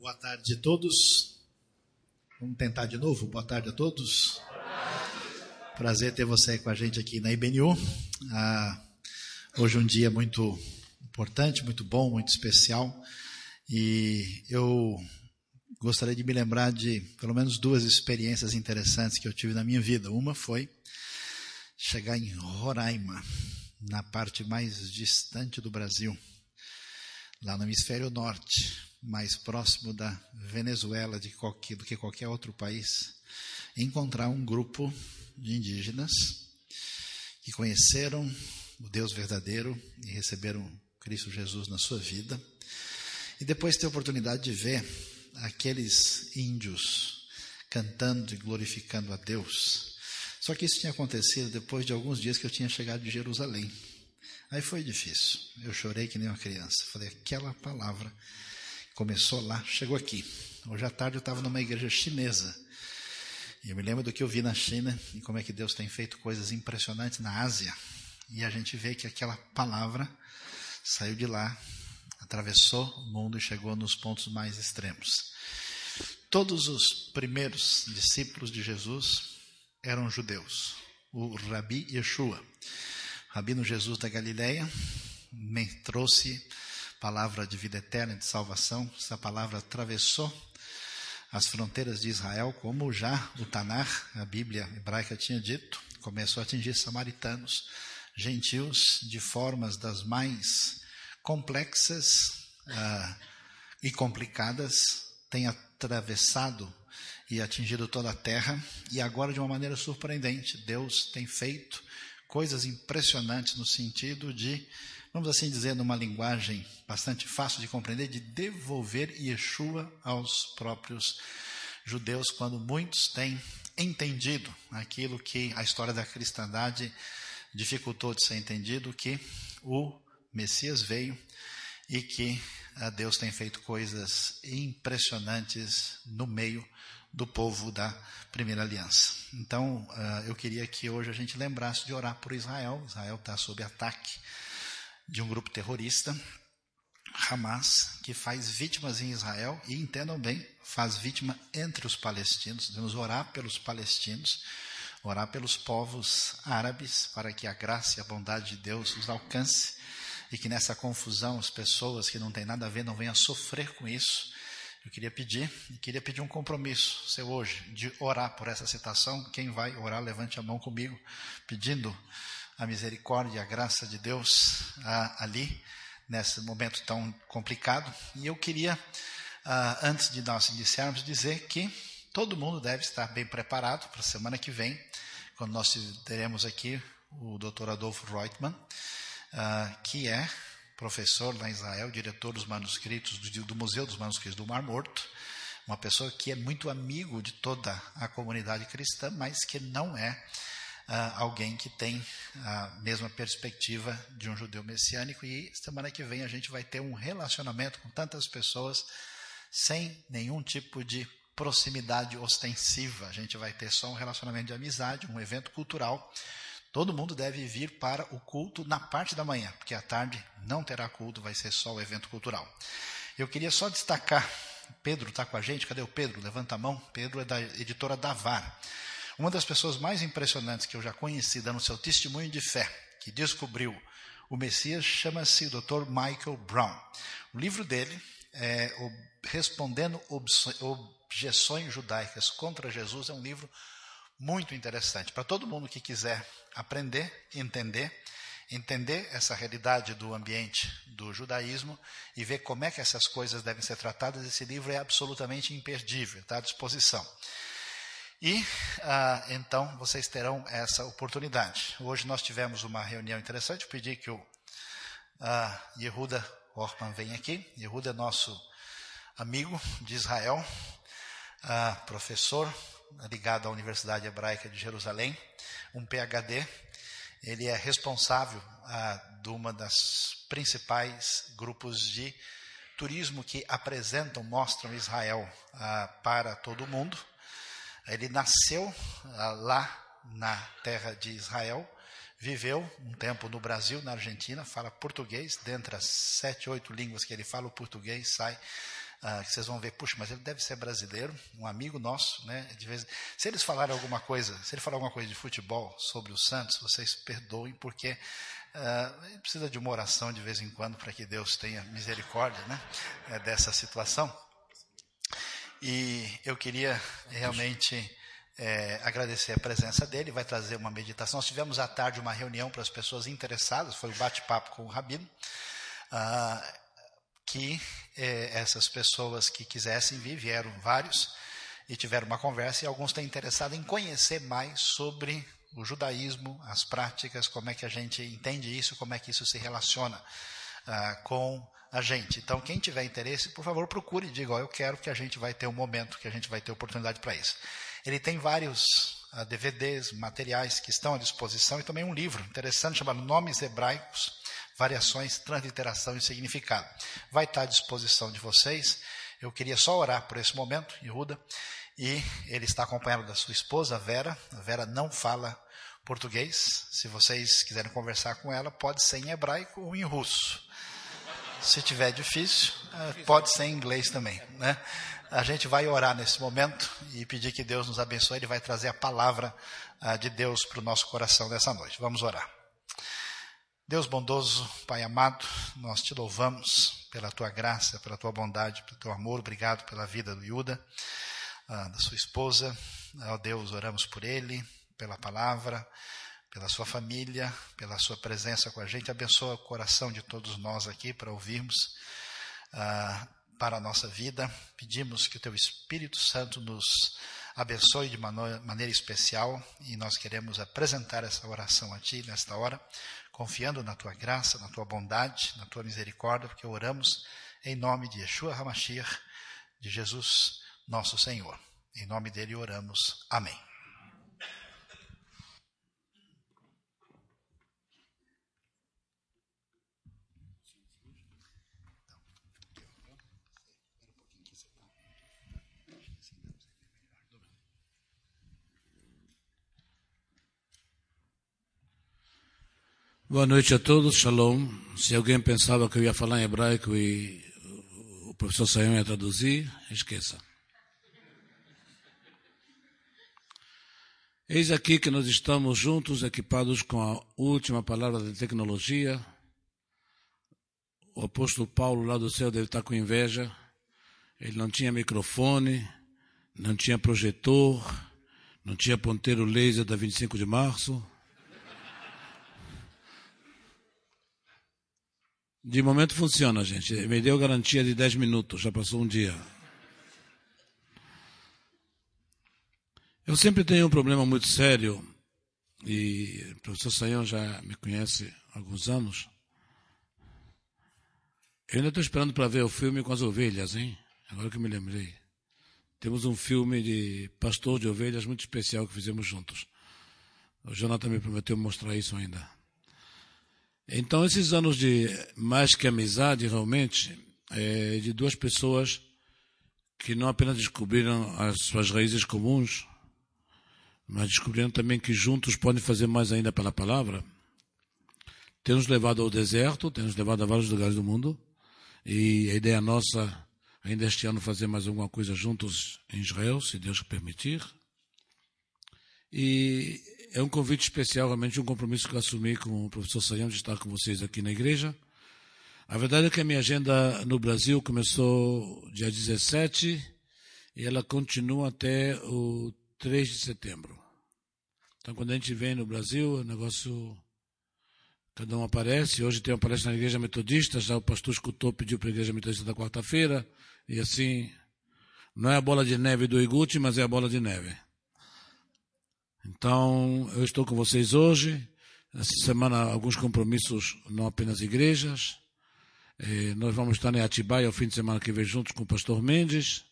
Boa tarde a todos. Vamos tentar de novo? Boa tarde a todos. Prazer ter você com a gente aqui na IBNU. Ah, hoje é um dia muito importante, muito bom, muito especial. E eu gostaria de me lembrar de pelo menos duas experiências interessantes que eu tive na minha vida. Uma foi chegar em Roraima, na parte mais distante do Brasil, lá no hemisfério norte mais próximo da Venezuela do que qualquer outro país, encontrar um grupo de indígenas que conheceram o Deus verdadeiro e receberam Cristo Jesus na sua vida, e depois ter a oportunidade de ver aqueles índios cantando e glorificando a Deus. Só que isso tinha acontecido depois de alguns dias que eu tinha chegado de Jerusalém. Aí foi difícil. Eu chorei que nem uma criança. Falei, aquela palavra Começou lá, chegou aqui. Hoje à tarde eu estava numa igreja chinesa. E eu me lembro do que eu vi na China e como é que Deus tem feito coisas impressionantes na Ásia. E a gente vê que aquela palavra saiu de lá, atravessou o mundo e chegou nos pontos mais extremos. Todos os primeiros discípulos de Jesus eram judeus. O Rabi Yeshua, Rabino Jesus da Galileia, trouxe palavra de vida eterna, de salvação. Essa palavra atravessou as fronteiras de Israel, como já o Tanar, a Bíblia hebraica, tinha dito. Começou a atingir samaritanos, gentios, de formas das mais complexas uh, e complicadas, tem atravessado e atingido toda a terra, e agora, de uma maneira surpreendente, Deus tem feito coisas impressionantes no sentido de vamos assim dizer, numa linguagem bastante fácil de compreender, de devolver Yeshua aos próprios judeus, quando muitos têm entendido aquilo que a história da cristandade dificultou de ser entendido, que o Messias veio e que ah, Deus tem feito coisas impressionantes no meio do povo da primeira aliança. Então, ah, eu queria que hoje a gente lembrasse de orar por Israel. Israel está sob ataque de um grupo terrorista, Hamas, que faz vítimas em Israel e, entendam bem, faz vítima entre os palestinos. Devemos orar pelos palestinos, orar pelos povos árabes, para que a graça e a bondade de Deus os alcance e que nessa confusão as pessoas que não têm nada a ver não venham sofrer com isso. Eu queria pedir, queria pedir um compromisso seu hoje, de orar por essa citação. Quem vai orar, levante a mão comigo, pedindo a misericórdia a graça de Deus ali, nesse momento tão complicado. E eu queria, ah, antes de nós iniciarmos, dizer que todo mundo deve estar bem preparado para a semana que vem, quando nós teremos aqui o Dr. Adolfo Reutemann, ah, que é professor lá em Israel, diretor dos manuscritos do, do Museu dos Manuscritos do Mar Morto, uma pessoa que é muito amigo de toda a comunidade cristã, mas que não é uh, alguém que tem a mesma perspectiva de um judeu messiânico. E semana que vem a gente vai ter um relacionamento com tantas pessoas sem nenhum tipo de proximidade ostensiva. A gente vai ter só um relacionamento de amizade, um evento cultural. Todo mundo deve vir para o culto na parte da manhã, porque à tarde não terá culto, vai ser só o evento cultural. Eu queria só destacar, Pedro está com a gente, cadê o Pedro? Levanta a mão. Pedro é da editora Davar. Uma das pessoas mais impressionantes que eu já conheci, dando seu testemunho de fé, que descobriu o Messias, chama-se Dr. Michael Brown. O livro dele é Respondendo Objeções Judaicas contra Jesus é um livro muito interessante para todo mundo que quiser aprender, entender, entender essa realidade do ambiente do judaísmo e ver como é que essas coisas devem ser tratadas. Esse livro é absolutamente imperdível, está à disposição. E ah, então vocês terão essa oportunidade. Hoje nós tivemos uma reunião interessante. Pedi que o ah, Yehuda Orman venha aqui. Yehuda é nosso amigo de Israel, ah, professor ligado à Universidade Hebraica de Jerusalém, um PhD. Ele é responsável ah, de uma das principais grupos de turismo que apresentam, mostram Israel ah, para todo o mundo. Ele nasceu ah, lá na terra de Israel, viveu um tempo no Brasil, na Argentina, fala português, dentre as sete, oito línguas que ele fala, o português sai que vocês vão ver, puxa, mas ele deve ser brasileiro, um amigo nosso, né? De vez, se eles falarem alguma coisa, se ele falar alguma coisa de futebol sobre o Santos, vocês perdoem, porque uh, precisa de uma oração de vez em quando para que Deus tenha misericórdia, né? É, dessa situação. E eu queria realmente é, agradecer a presença dele, vai trazer uma meditação. Nós tivemos à tarde uma reunião para as pessoas interessadas, foi um bate-papo com o Rabino, ah, que é, essas pessoas que quisessem vir, vieram vários, e tiveram uma conversa, e alguns têm interessado em conhecer mais sobre o judaísmo, as práticas, como é que a gente entende isso, como é que isso se relaciona ah, com a gente. Então, quem tiver interesse, por favor, procure e diga, oh, eu quero que a gente vai ter um momento, que a gente vai ter oportunidade para isso. Ele tem vários uh, ah, DVDs, materiais que estão à disposição e também um livro interessante chamado Nomes Hebraicos, Variações, Transliteração e Significado. Vai estar à disposição de vocês. Eu queria só orar por esse momento, Yehuda, e ele está acompanhado da sua esposa, Vera. A Vera não fala português. Se vocês quiserem conversar com ela, pode ser em hebraico ou em russo. Se tiver difícil, eh, pode ser em inglês também, né? A gente vai orar nesse momento e pedir que Deus nos abençoe. Ele vai trazer a palavra uh, de Deus para o nosso coração nessa noite. Vamos orar. Deus bondoso, Pai amado, nós te louvamos pela tua graça, pela tua bondade, pelo teu amor. Obrigado pela vida do Yuda, uh, da sua esposa. Ó Deus, oramos por ele, pela palavra, pela sua família, pela sua presença com a gente. Abençoa o coração de todos nós aqui para ouvirmos. Uh, para a nossa vida. Pedimos que o Teu Espírito Santo nos abençoe de maneira especial e nós queremos apresentar essa oração a Ti nesta hora, confiando na Tua graça, na Tua bondade, na Tua misericórdia, porque oramos em nome de Yeshua HaMashiach, de Jesus, nosso Senhor. Em nome dele oramos. Amém. Boa noite a todos, shalom. Se alguém pensava que eu ia falar em hebraico e o professor Sayão ia traduzir, esqueça. Eis aqui que nós estamos juntos, equipados com a última palavra de tecnologia. O apóstolo Paulo lá do céu deve estar com inveja. Ele não tinha microfone, não tinha projetor, não tinha ponteiro laser da 25 de março. De momento funciona, gente. Me deu garantia de 10 minutos, já passou um dia. Eu sempre tenho um problema muito sério, e o professor Sayão já me conhece há alguns anos. Eu ainda estou esperando para ver o filme com as ovelhas, hein? Agora que me lembrei. Temos um filme de pastor de ovelhas muito especial que fizemos juntos. O Jonathan me prometeu mostrar isso ainda. Então, esses anos de mais que amizade, realmente, é de duas pessoas que não apenas descobriram as suas raízes comuns, mas descobriram também que juntos podem fazer mais ainda pela palavra. Tem nos levado ao deserto, tem nos levado a vários lugares do mundo, e a ideia nossa, ainda este ano, fazer mais alguma coisa juntos em Israel, se Deus permitir. E é um convite especial, realmente um compromisso que eu assumi com o professor Sayão de estar com vocês aqui na igreja. A verdade é que a minha agenda no Brasil começou dia 17 e ela continua até o 3 de setembro. Então, quando a gente vem no Brasil, o negócio. Cada um aparece. Hoje tem uma palestra na Igreja Metodista, já o pastor escutou, pediu para a Igreja Metodista da quarta-feira. E assim, não é a bola de neve do Iguti, mas é a bola de neve. Então, eu estou com vocês hoje. Essa semana, alguns compromissos, não apenas igrejas. Eh, nós vamos estar em Atibaia o fim de semana que vem juntos com o pastor Mendes.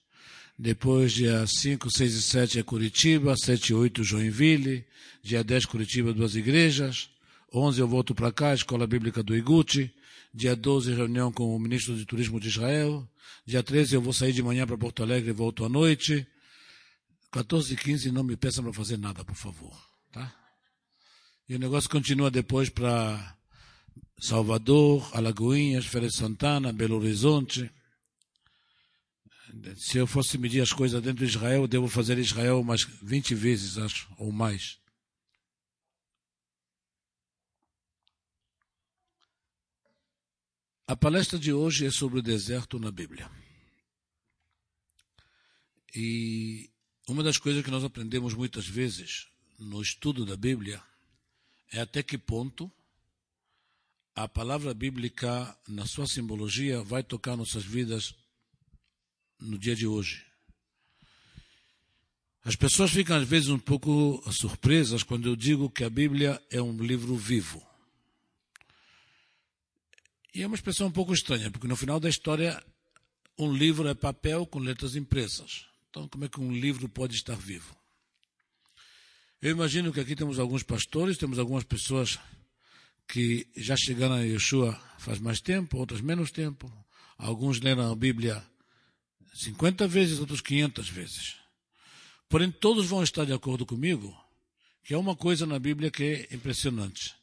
Depois, dia 5, 6 e 7 é Curitiba, 7 e 8 Joinville, dia 10 Curitiba, duas igrejas. 11 eu volto para cá, Escola Bíblica do Iguti. Dia 12, reunião com o ministro de Turismo de Israel. Dia 13 eu vou sair de manhã para Porto Alegre e volto à noite. 14 e 15 não me peçam para fazer nada, por favor. Tá? E o negócio continua depois para Salvador, Alagoinhas, Feira de Santana, Belo Horizonte. Se eu fosse medir as coisas dentro de Israel, eu devo fazer Israel umas 20 vezes, acho, ou mais. A palestra de hoje é sobre o deserto na Bíblia. E uma das coisas que nós aprendemos muitas vezes no estudo da Bíblia é até que ponto a palavra bíblica, na sua simbologia, vai tocar nossas vidas no dia de hoje. As pessoas ficam às vezes um pouco surpresas quando eu digo que a Bíblia é um livro vivo. E é uma expressão um pouco estranha, porque no final da história, um livro é papel com letras impressas. Então, como é que um livro pode estar vivo? Eu imagino que aqui temos alguns pastores, temos algumas pessoas que já chegaram a Yeshua faz mais tempo, outras menos tempo. Alguns leram a Bíblia 50 vezes, outros 500 vezes. Porém, todos vão estar de acordo comigo que é uma coisa na Bíblia que é impressionante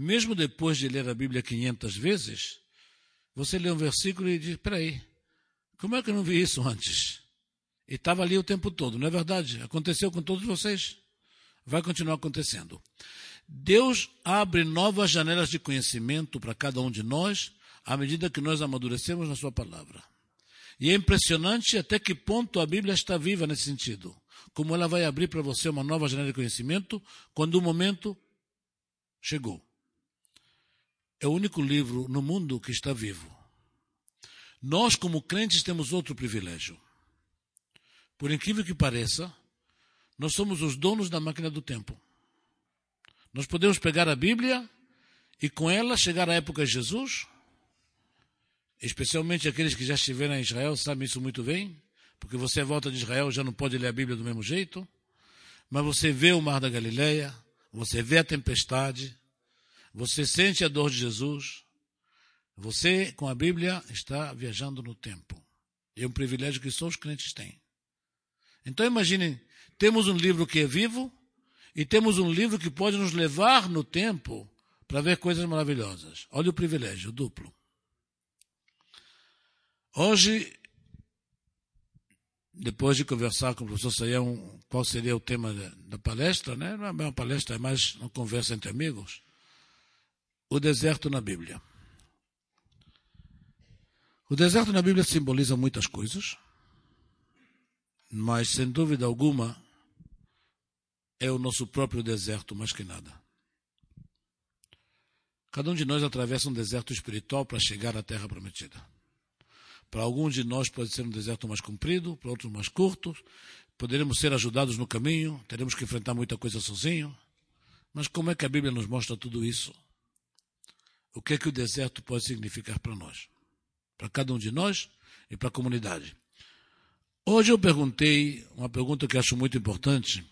mesmo depois de ler a Bíblia 500 vezes, você lê um versículo e diz: peraí, como é que eu não vi isso antes? E estava ali o tempo todo, não é verdade? Aconteceu com todos vocês. Vai continuar acontecendo. Deus abre novas janelas de conhecimento para cada um de nós à medida que nós amadurecemos na Sua palavra. E é impressionante até que ponto a Bíblia está viva nesse sentido. Como ela vai abrir para você uma nova janela de conhecimento quando o momento chegou é o único livro no mundo que está vivo. Nós, como crentes, temos outro privilégio. Por incrível que pareça, nós somos os donos da máquina do tempo. Nós podemos pegar a Bíblia e com ela chegar à época de Jesus. Especialmente aqueles que já estiveram em Israel sabem isso muito bem, porque você volta de Israel já não pode ler a Bíblia do mesmo jeito. Mas você vê o mar da Galileia, você vê a tempestade, você sente a dor de Jesus. Você, com a Bíblia, está viajando no tempo. É um privilégio que só os crentes têm. Então imaginem, temos um livro que é vivo e temos um livro que pode nos levar no tempo para ver coisas maravilhosas. Olha o privilégio duplo. Hoje, depois de conversar com o professor Saião qual seria o tema da palestra, né? não é uma palestra, é mais uma conversa entre amigos o deserto na Bíblia. O deserto na Bíblia simboliza muitas coisas, mas sem dúvida alguma é o nosso próprio deserto mais que nada. Cada um de nós atravessa um deserto espiritual para chegar à terra prometida. Para alguns de nós pode ser um deserto mais comprido, para outros mais curto. Poderemos ser ajudados no caminho, teremos que enfrentar muita coisa sozinho. Mas como é que a Bíblia nos mostra tudo isso? o que é que o deserto pode significar para nós, para cada um de nós e para a comunidade. Hoje eu perguntei uma pergunta que acho muito importante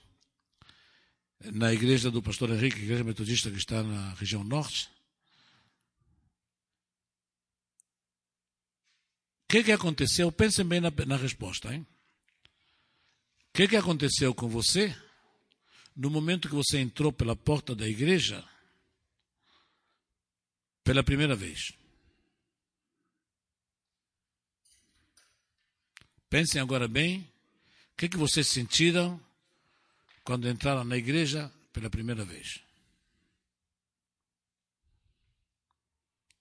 na igreja do pastor Henrique, igreja metodista que está na região norte. O que, que aconteceu? Pensem bem na, na resposta, hein? O que, que aconteceu com você no momento que você entrou pela porta da igreja pela primeira vez. Pensem agora bem, o que, é que vocês sentiram quando entraram na igreja pela primeira vez?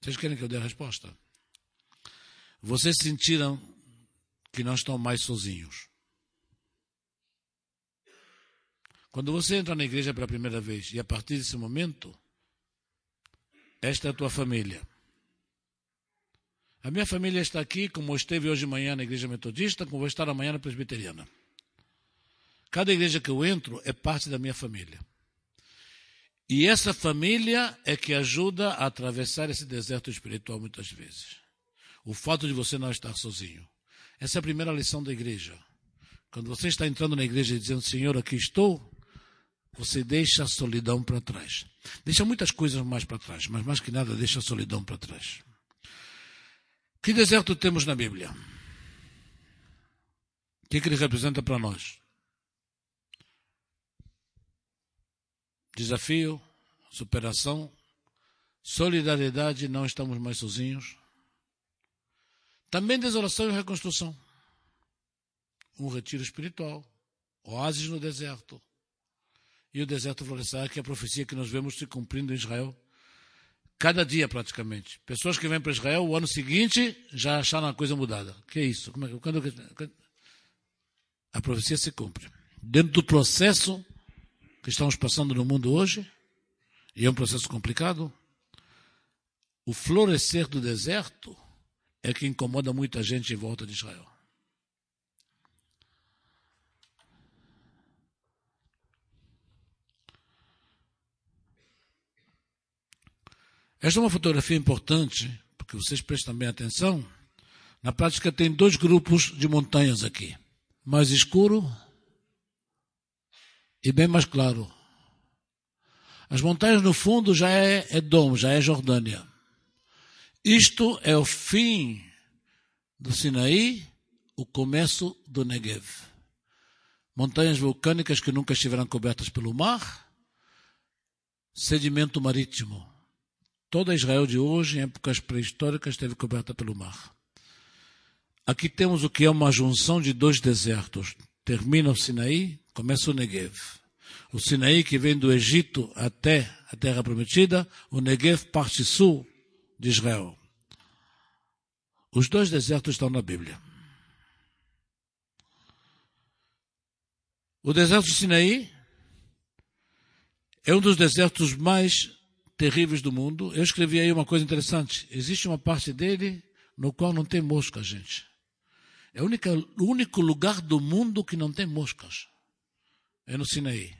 Vocês querem que eu dê a resposta? Vocês sentiram que não estão mais sozinhos. Quando você entra na igreja pela primeira vez e a partir desse momento esta é a tua família. A minha família está aqui, como esteve hoje de manhã na igreja metodista, como vou estar amanhã na presbiteriana. Cada igreja que eu entro é parte da minha família. E essa família é que ajuda a atravessar esse deserto espiritual muitas vezes. O fato de você não estar sozinho. Essa é a primeira lição da igreja. Quando você está entrando na igreja e dizendo, Senhor, aqui estou, você deixa a solidão para trás. Deixa muitas coisas mais para trás, mas mais que nada deixa a solidão para trás. Que deserto temos na Bíblia? O que, é que ele representa para nós? Desafio, superação, solidariedade, não estamos mais sozinhos. Também desolação e reconstrução. um retiro espiritual, oásis no deserto. E o deserto florescerá, que é a profecia que nós vemos se cumprindo em Israel. Cada dia, praticamente. Pessoas que vêm para Israel, o ano seguinte, já acharam a coisa mudada. que é isso? Como é, quando, quando, a profecia se cumpre. Dentro do processo que estamos passando no mundo hoje, e é um processo complicado, o florescer do deserto é que incomoda muita gente em volta de Israel. Esta é uma fotografia importante, porque vocês prestam bem atenção. Na prática, tem dois grupos de montanhas aqui: mais escuro e bem mais claro. As montanhas no fundo já é Edom, já é Jordânia. Isto é o fim do Sinaí, o começo do Negev. Montanhas vulcânicas que nunca estiveram cobertas pelo mar, sedimento marítimo. Toda Israel de hoje, em épocas pré-históricas, esteve coberta pelo mar. Aqui temos o que é uma junção de dois desertos. Termina o Sinaí, começa o Negev. O Sinaí que vem do Egito até a Terra Prometida, o Negev parte sul de Israel. Os dois desertos estão na Bíblia. O deserto de Sinaí é um dos desertos mais terríveis do mundo. Eu escrevi aí uma coisa interessante. Existe uma parte dele no qual não tem mosca, gente. É o único, lugar do mundo que não tem moscas. É no Sinaí.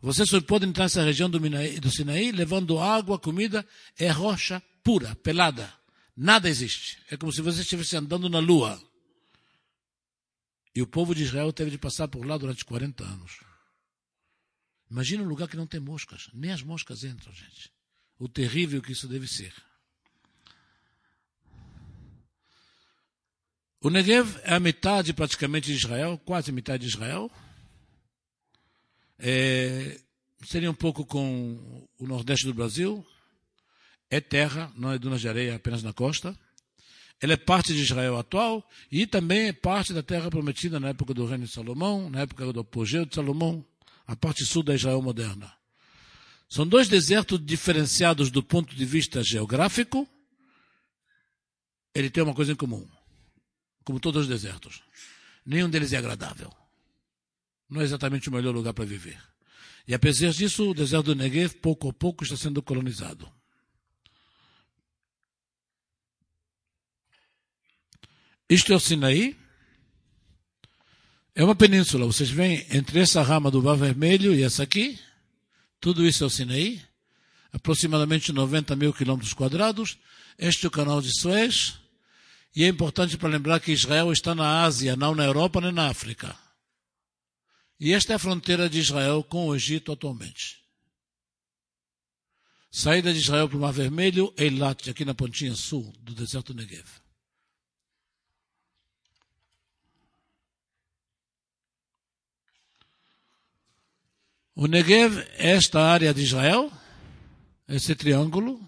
Você só pode entrar nessa região do, do Sinaí levando água, comida, é rocha pura, pelada. Nada existe. É como se você estivesse andando na lua. E o povo de Israel teve de passar por lá durante 40 anos. Imagina um lugar que não tem moscas. Nem as moscas entram, gente. O terrível que isso deve ser. O Negev é a metade praticamente de Israel, quase metade de Israel. É, seria um pouco com o nordeste do Brasil. É terra, não é dunas de areia apenas na costa. Ela é parte de Israel atual e também é parte da terra prometida na época do reino de Salomão, na época do apogeu de Salomão a parte sul da Israel moderna. São dois desertos diferenciados do ponto de vista geográfico. Ele tem uma coisa em comum, como todos os desertos. Nenhum deles é agradável. Não é exatamente o melhor lugar para viver. E apesar disso, o deserto do Negev, pouco a pouco, está sendo colonizado. Isto é o Sinaí, é uma península. Vocês veem entre essa rama do Mar Vermelho e essa aqui, tudo isso é o Sinaí, aproximadamente 90 mil quilômetros quadrados. Este é o canal de Suez. E é importante para lembrar que Israel está na Ásia, não na Europa nem na África. E esta é a fronteira de Israel com o Egito atualmente. Saída de Israel para o Mar Vermelho, Eilat, aqui na pontinha sul do deserto Negev. O Negev é esta área de Israel, esse triângulo.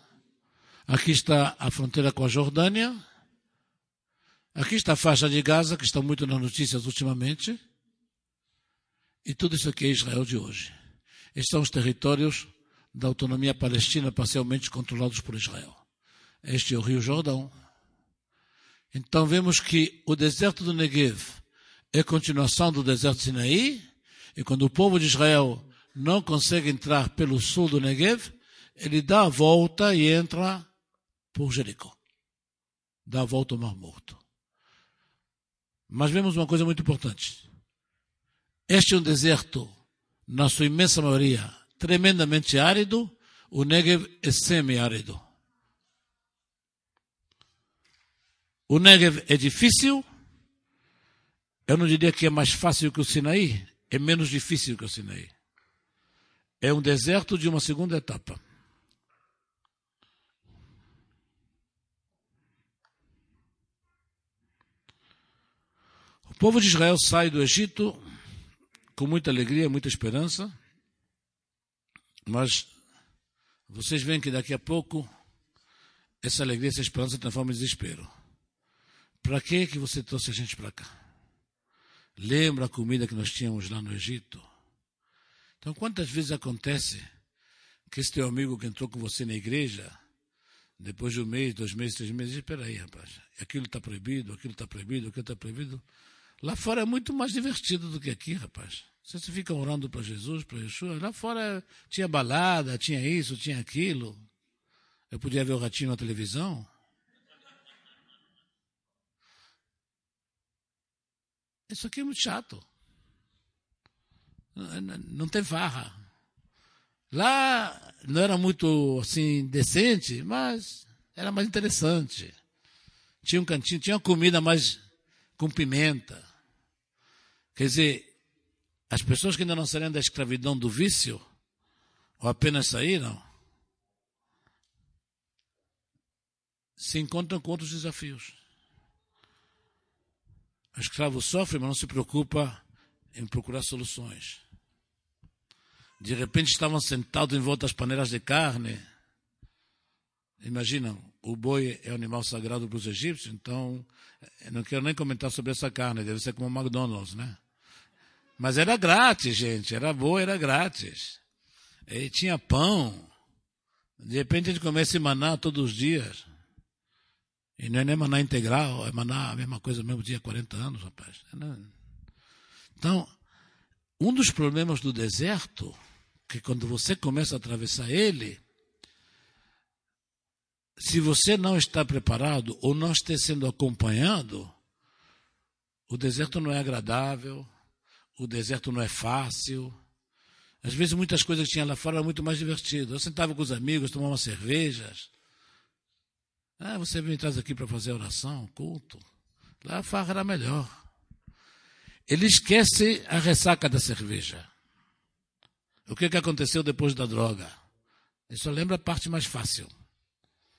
Aqui está a fronteira com a Jordânia. Aqui está a faixa de Gaza, que está muito nas notícias ultimamente. E tudo isso aqui é Israel de hoje. Estes são os territórios da autonomia palestina parcialmente controlados por Israel. Este é o Rio Jordão. Então vemos que o deserto do Negev é continuação do deserto de Sinaí, e quando o povo de Israel não consegue entrar pelo sul do Negev, ele dá a volta e entra por Jericó. Dá a volta ao Mar Morto. Mas vemos uma coisa muito importante. Este é um deserto, na sua imensa maioria, tremendamente árido. O Negev é semi-árido. O Negev é difícil. Eu não diria que é mais fácil que o Sinaí, é menos difícil que o Sinaí. É um deserto de uma segunda etapa. O povo de Israel sai do Egito com muita alegria, muita esperança, mas vocês veem que daqui a pouco essa alegria, essa esperança transforma em desespero. Para que que você trouxe a gente para cá? Lembra a comida que nós tínhamos lá no Egito? Então, quantas vezes acontece que esse teu amigo que entrou com você na igreja, depois de um mês, dois meses, três meses, espera aí, rapaz, aquilo está proibido, aquilo está proibido, aquilo está proibido. Lá fora é muito mais divertido do que aqui, rapaz. Você fica orando para Jesus, para Yeshua. Lá fora tinha balada, tinha isso, tinha aquilo. Eu podia ver o ratinho na televisão. Isso aqui é muito chato. Não tem farra. Lá não era muito assim decente, mas era mais interessante. Tinha um cantinho, tinha uma comida mais com pimenta. Quer dizer, as pessoas que ainda não saíram da escravidão do vício, ou apenas saíram, se encontram com outros desafios. O escravo sofre, mas não se preocupa em procurar soluções. De repente estavam sentados em volta das panelas de carne. Imaginam, o boi é o animal sagrado para os egípcios, então não quero nem comentar sobre essa carne, deve ser como o McDonald's, né? Mas era grátis, gente, era boa, era grátis. E tinha pão. De repente a gente começa a maná todos os dias. E não é nem maná integral, é maná a mesma coisa mesmo dia 40 anos, rapaz. Então, um dos problemas do deserto, que quando você começa a atravessar ele, se você não está preparado ou não está sendo acompanhado, o deserto não é agradável, o deserto não é fácil. Às vezes muitas coisas que tinha lá fora eram muito mais divertidas. Eu sentava com os amigos, tomava cervejas. Ah, você vem traz aqui para fazer oração, culto. Lá a farra era melhor. Ele esquece a ressaca da cerveja. O que, que aconteceu depois da droga? Ele só lembra a parte mais fácil.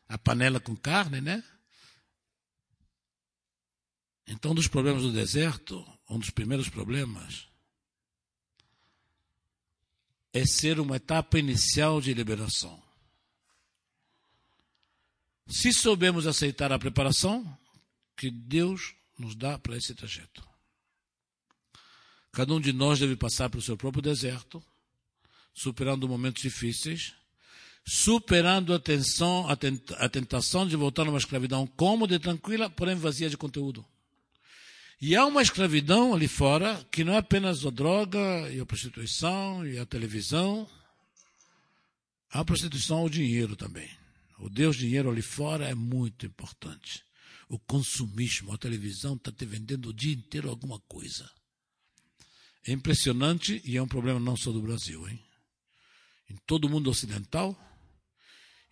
A panela com carne, né? Então, um dos problemas do deserto, um dos primeiros problemas, é ser uma etapa inicial de liberação. Se soubermos aceitar a preparação que Deus nos dá para esse trajeto. Cada um de nós deve passar pelo seu próprio deserto, superando momentos difíceis, superando a, tensão, a tentação de voltar a uma escravidão cômoda e tranquila, porém vazia de conteúdo. E há uma escravidão ali fora que não é apenas a droga e a prostituição e a televisão. Há a prostituição ao dinheiro também. O Deus dinheiro ali fora é muito importante. O consumismo, a televisão está te vendendo o dia inteiro alguma coisa. É impressionante e é um problema não só do Brasil, hein? Em todo o mundo ocidental,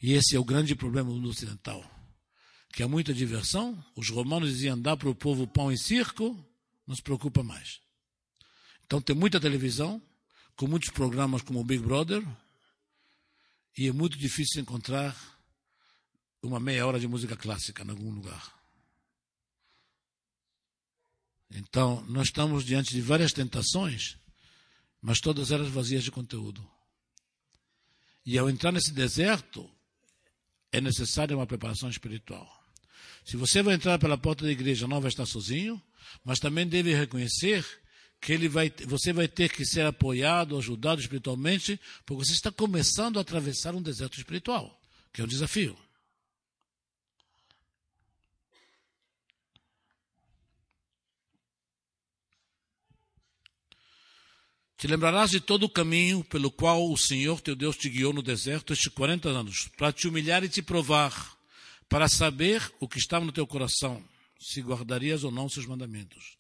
e esse é o grande problema do mundo ocidental, que há muita diversão. Os romanos diziam dar para o povo pão em circo, não se preocupa mais. Então tem muita televisão, com muitos programas como o Big Brother, e é muito difícil encontrar uma meia hora de música clássica em algum lugar. Então, nós estamos diante de várias tentações, mas todas elas vazias de conteúdo. E ao entrar nesse deserto, é necessária uma preparação espiritual. Se você vai entrar pela porta da igreja, não vai estar sozinho, mas também deve reconhecer que ele vai, você vai ter que ser apoiado, ajudado espiritualmente, porque você está começando a atravessar um deserto espiritual, que é um desafio. Te lembrarás de todo o caminho pelo qual o Senhor teu Deus te guiou no deserto estes 40 anos, para te humilhar e te provar, para saber o que estava no teu coração, se guardarias ou não seus mandamentos.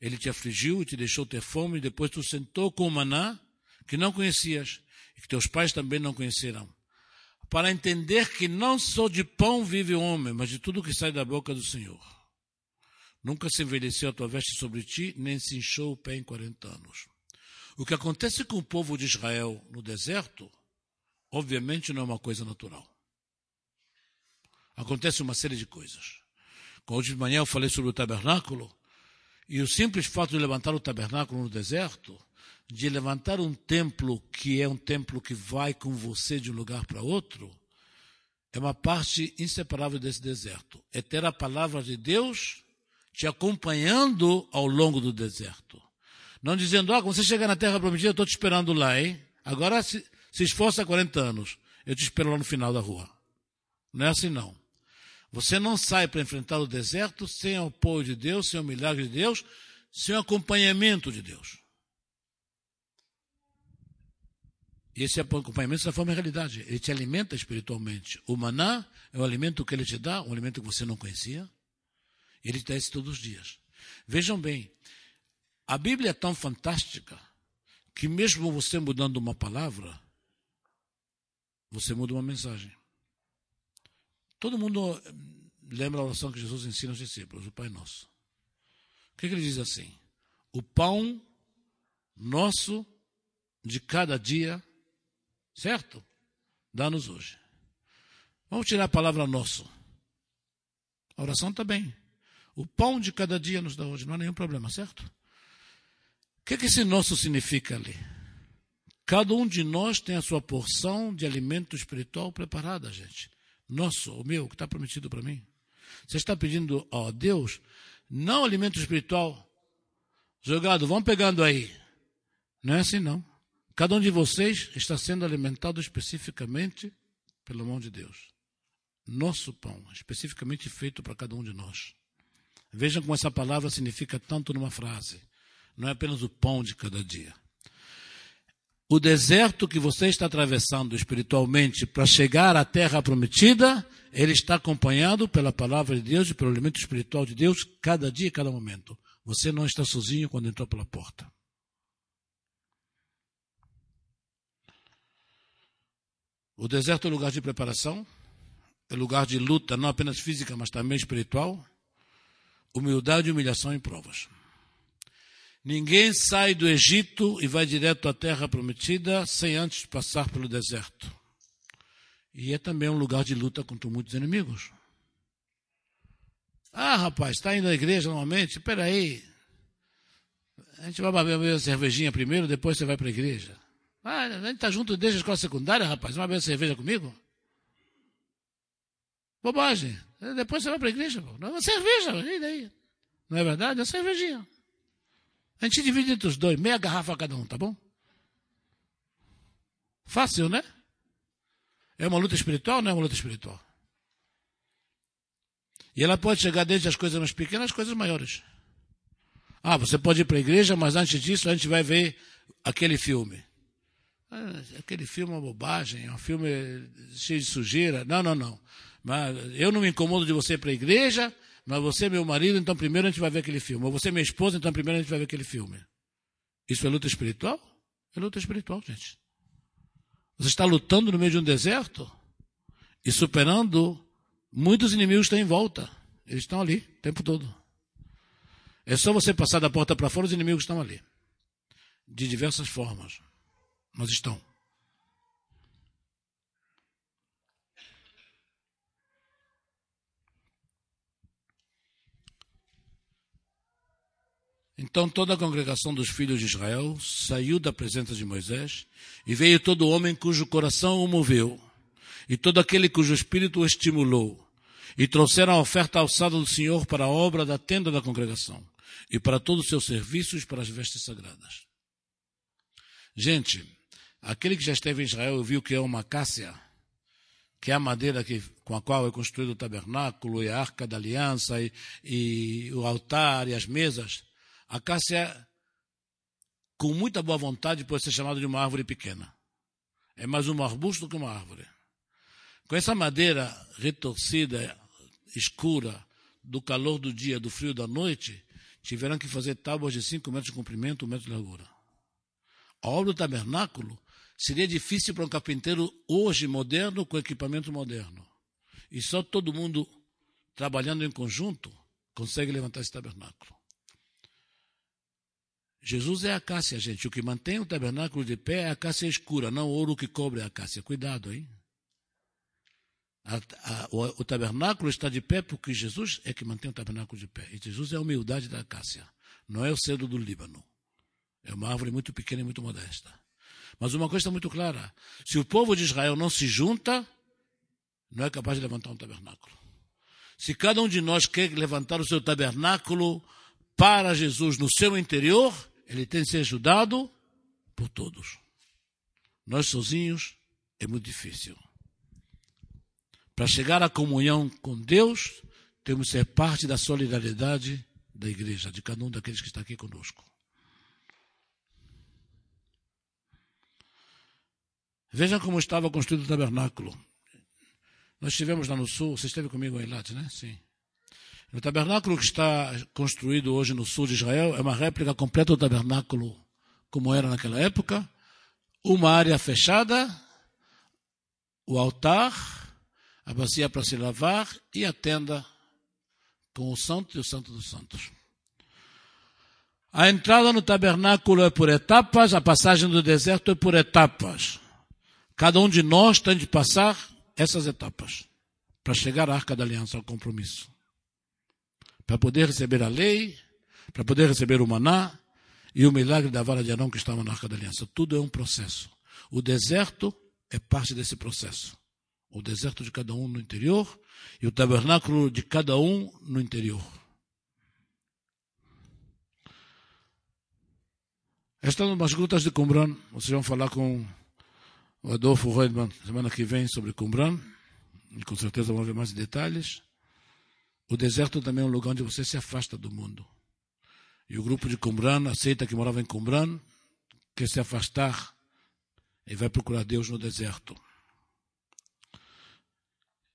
Ele te afligiu e te deixou ter fome, e depois tu sentou com o maná que não conhecias e que teus pais também não conheceram. Para entender que não só de pão vive o homem, mas de tudo que sai da boca do Senhor. Nunca se envelheceu a tua veste sobre ti, nem se inchou o pé em 40 anos. O que acontece com o povo de Israel no deserto, obviamente não é uma coisa natural. Acontece uma série de coisas. Hoje de manhã eu falei sobre o tabernáculo, e o simples fato de levantar o tabernáculo no deserto, de levantar um templo que é um templo que vai com você de um lugar para outro, é uma parte inseparável desse deserto. É ter a palavra de Deus te acompanhando ao longo do deserto. Não dizendo, ah, quando você chegar na terra prometida, eu estou te esperando lá, hein? Agora se, se esforça 40 anos, eu te espero lá no final da rua. Não é assim não. Você não sai para enfrentar o deserto sem o apoio de Deus, sem o milagre de Deus, sem o acompanhamento de Deus. E esse acompanhamento se transforma em realidade. Ele te alimenta espiritualmente. O maná é o alimento que ele te dá, um alimento que você não conhecia. Ele te dá isso todos os dias. Vejam bem, a Bíblia é tão fantástica que mesmo você mudando uma palavra, você muda uma mensagem. Todo mundo eh, lembra a oração que Jesus ensina aos discípulos, o Pai Nosso. O que, que ele diz assim? O pão nosso de cada dia Certo? Dá-nos hoje. Vamos tirar a palavra nosso. A oração está bem. O pão de cada dia nos dá hoje, não há nenhum problema, certo? O que, que esse nosso significa ali? Cada um de nós tem a sua porção de alimento espiritual preparada, gente. Nosso, o meu, que está prometido para mim. Você está pedindo a Deus, não alimento espiritual jogado, vão pegando aí. Não é assim, não. Cada um de vocês está sendo alimentado especificamente pela mão de Deus. Nosso pão, especificamente feito para cada um de nós. Vejam como essa palavra significa tanto numa frase. Não é apenas o pão de cada dia. O deserto que você está atravessando espiritualmente para chegar à terra prometida, ele está acompanhado pela palavra de Deus e pelo alimento espiritual de Deus cada dia cada momento. Você não está sozinho quando entrou pela porta. O deserto é lugar de preparação, é lugar de luta, não apenas física, mas também espiritual. Humildade, humilhação e provas. Ninguém sai do Egito e vai direto à terra prometida sem antes passar pelo deserto. E é também um lugar de luta contra muitos inimigos. Ah, rapaz, está indo à igreja normalmente? Espera aí. A gente vai beber uma cervejinha primeiro, depois você vai para a igreja. Ah, a gente está junto desde a escola secundária, rapaz. Uma vez cerveja comigo? Bobagem. Depois você vai para a igreja. Não, é cerveja, e daí? Não é verdade? É cervejinha. A gente divide entre os dois, meia garrafa cada um, tá bom? Fácil, né? É uma luta espiritual ou não é uma luta espiritual? E ela pode chegar desde as coisas mais pequenas às coisas maiores. Ah, você pode ir para a igreja, mas antes disso a gente vai ver aquele filme. Ah, aquele filme é uma bobagem, é um filme cheio de sujeira. Não, não, não. Mas eu não me incomodo de você ir para a igreja, mas você é meu marido, então primeiro a gente vai ver aquele filme. Ou você é minha esposa, então primeiro a gente vai ver aquele filme. Isso é luta espiritual? É luta espiritual, gente. Você está lutando no meio de um deserto e superando muitos inimigos que estão em volta. Eles estão ali o tempo todo. É só você passar da porta para fora, os inimigos estão ali. De diversas formas mas estão. Então toda a congregação dos filhos de Israel saiu da presença de Moisés e veio todo homem cujo coração o moveu e todo aquele cujo espírito o estimulou e trouxeram a oferta alçada do Senhor para a obra da tenda da congregação e para todos os seus serviços para as vestes sagradas. Gente, Aquele que já esteve em Israel viu que é uma cássia, que é a madeira que, com a qual é construído o tabernáculo e a arca da aliança e, e o altar e as mesas. A cássia, com muita boa vontade, pode ser chamada de uma árvore pequena. É mais um arbusto que uma árvore. Com essa madeira retorcida, escura, do calor do dia, do frio da noite, tiveram que fazer tábuas de 5 metros de comprimento, 1 metro de largura. A obra do tabernáculo Seria difícil para um carpinteiro hoje moderno com equipamento moderno. E só todo mundo trabalhando em conjunto consegue levantar esse tabernáculo. Jesus é a cássia, gente. O que mantém o tabernáculo de pé é a cássia escura, não o ouro que cobre a cássia. Cuidado, hein? A, a, o, o, tabernáculo está de pé porque Jesus é que mantém o tabernáculo de pé. E Jesus é a humildade da cássia. Não é o cedo do Líbano. É uma árvore muito pequena e muito modesta. Mas uma coisa está muito clara: se o povo de Israel não se junta, não é capaz de levantar um tabernáculo. Se cada um de nós quer levantar o seu tabernáculo para Jesus no seu interior, ele tem que ser ajudado por todos. Nós sozinhos é muito difícil. Para chegar à comunhão com Deus, temos que ser parte da solidariedade da igreja, de cada um daqueles que está aqui conosco. Vejam como estava construído o tabernáculo. Nós estivemos lá no sul, você esteve comigo em Latte, né? Sim. O tabernáculo que está construído hoje no sul de Israel é uma réplica completa do tabernáculo como era naquela época. Uma área fechada, o altar, a bacia para se lavar e a tenda com o santo e o santo dos santos. A entrada no tabernáculo é por etapas, a passagem do deserto é por etapas. Cada um de nós tem de passar essas etapas para chegar à arca da aliança, ao compromisso. Para poder receber a lei, para poder receber o maná e o milagre da vara de Arão que estava na arca da aliança. Tudo é um processo. O deserto é parte desse processo. O deserto de cada um no interior e o tabernáculo de cada um no interior. Estão umas grutas de Qumran. Vocês vão falar com o Adolfo Reutemann semana que vem sobre Qumran. E com certeza vão ver mais detalhes. O deserto também é um lugar onde você se afasta do mundo. E o grupo de Qumran aceita que morava em Qumran, quer se afastar e vai procurar Deus no deserto.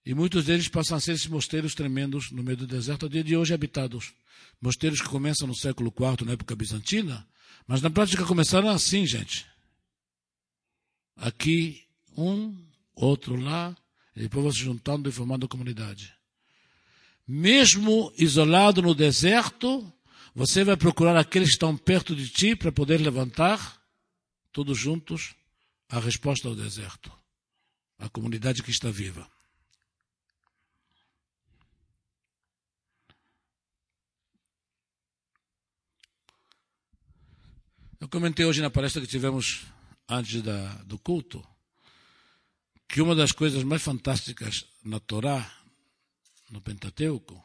E muitos deles passam a ser esses mosteiros tremendos no meio do deserto, a dia de hoje habitados. Mosteiros que começam no século IV, na época bizantina, mas na prática começaram assim, gente. Aqui, um, outro lá, e depois vão se juntando e formando a comunidade. Mesmo isolado no deserto, você vai procurar aqueles que estão perto de ti para poder levantar, todos juntos, a resposta ao deserto. A comunidade que está viva. Eu comentei hoje na palestra que tivemos antes da, do culto que uma das coisas mais fantásticas na Torá, no Pentateuco,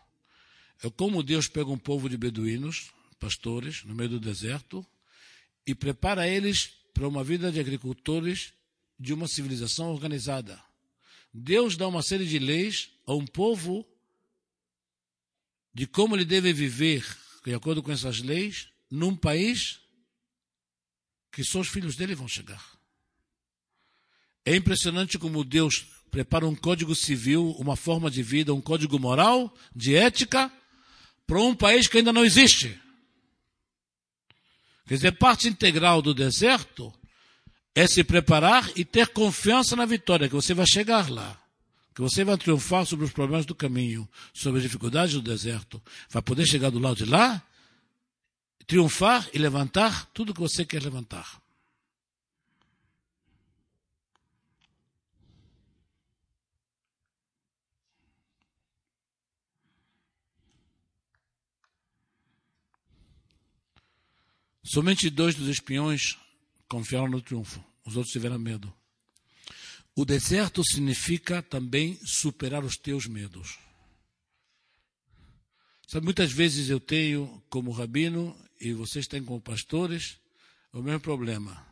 é como Deus pega um povo de beduínos, pastores, no meio do deserto, e prepara eles para uma vida de agricultores de uma civilização organizada. Deus dá uma série de leis a um povo de como ele deve viver, de acordo com essas leis, num país que só os filhos dele vão chegar. É impressionante como Deus prepara um código civil, uma forma de vida, um código moral, de ética, para um país que ainda não existe. Quer dizer, parte integral do deserto é se preparar e ter confiança na vitória, que você vai chegar lá. Que você vai triunfar sobre os problemas do caminho, sobre as dificuldades do deserto. Vai poder chegar do lado de lá triunfar e levantar tudo que você quer levantar. Somente dois dos espiões confiaram no triunfo, os outros tiveram medo. O deserto significa também superar os teus medos. Sabe, muitas vezes eu tenho, como rabino, e vocês têm como pastores, o mesmo problema.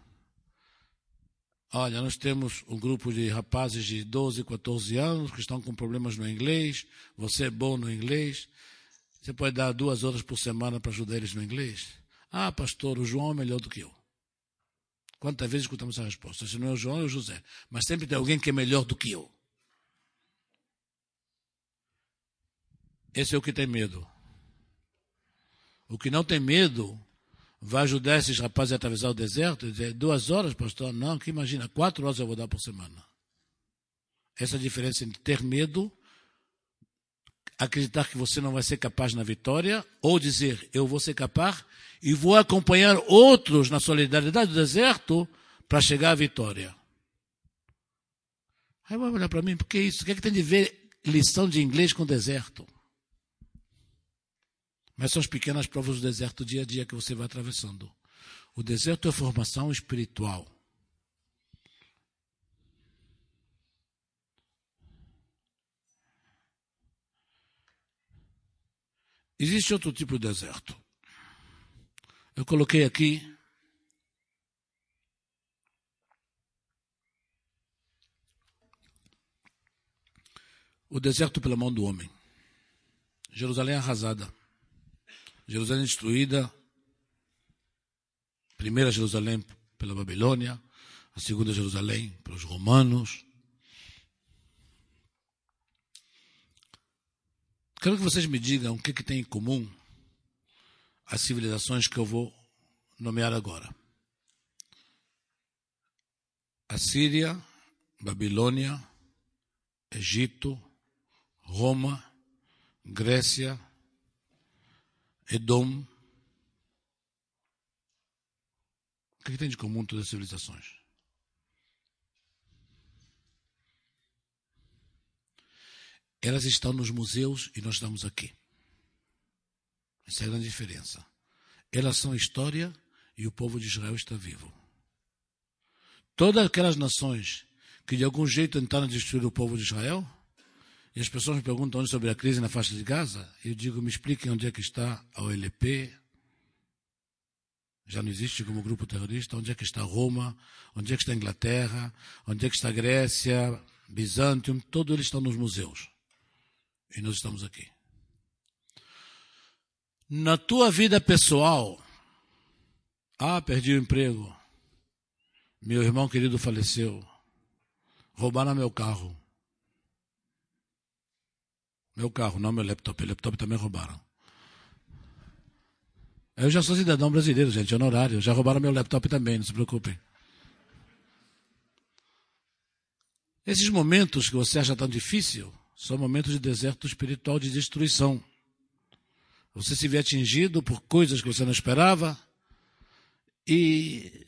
Olha, nós temos um grupo de rapazes de 12, 14 anos que estão com problemas no inglês. Você é bom no inglês. Você pode dar duas horas por semana para ajudar eles no inglês? Ah, pastor, o João é melhor do que eu. Quantas vezes escutamos essa resposta? Se não é o João, é o José. Mas sempre tem alguém que é melhor do que eu. Esse é o que tem medo. O que não tem medo vai ajudar esses rapazes a atravessar o deserto e dizer, duas horas, pastor? Não, que imagina, quatro horas eu vou dar por semana. Essa é a diferença entre ter medo, acreditar que você não vai ser capaz na vitória, ou dizer, eu vou ser capaz e vou acompanhar outros na solidariedade do deserto para chegar à vitória. Aí vai olhar para mim, por que isso? O que, é que tem de ver lição de inglês com deserto? Mas são as pequenas provas do deserto dia a dia que você vai atravessando. O deserto é formação espiritual. Existe outro tipo de deserto. Eu coloquei aqui o deserto pela mão do homem. Jerusalém arrasada. Jerusalém destruída. Primeira Jerusalém pela Babilônia, a segunda Jerusalém pelos romanos. Quero que vocês me digam o que, que tem em comum as civilizações que eu vou nomear agora. A Síria, Babilônia, Egito, Roma, Grécia, Edom. O que tem de comum todas as civilizações? Elas estão nos museus e nós estamos aqui. Essa é a grande diferença. Elas são história e o povo de Israel está vivo. Todas aquelas nações que de algum jeito tentaram destruir o povo de Israel, e as pessoas me perguntam sobre a crise na faixa de Gaza, eu digo, me expliquem onde é que está a OLP, já não existe como grupo terrorista, onde é que está Roma, onde é que está a Inglaterra, onde é que está a Grécia, Bizântium, todos eles estão nos museus. E nós estamos aqui. Na tua vida pessoal, ah, perdi o emprego, meu irmão querido faleceu, roubaram meu carro. Meu carro, não meu laptop. O laptop também roubaram. Eu já sou cidadão brasileiro, gente, honorário. Já roubaram meu laptop também, não se preocupem. Esses momentos que você acha tão difícil são momentos de deserto espiritual, de destruição. Você se vê atingido por coisas que você não esperava e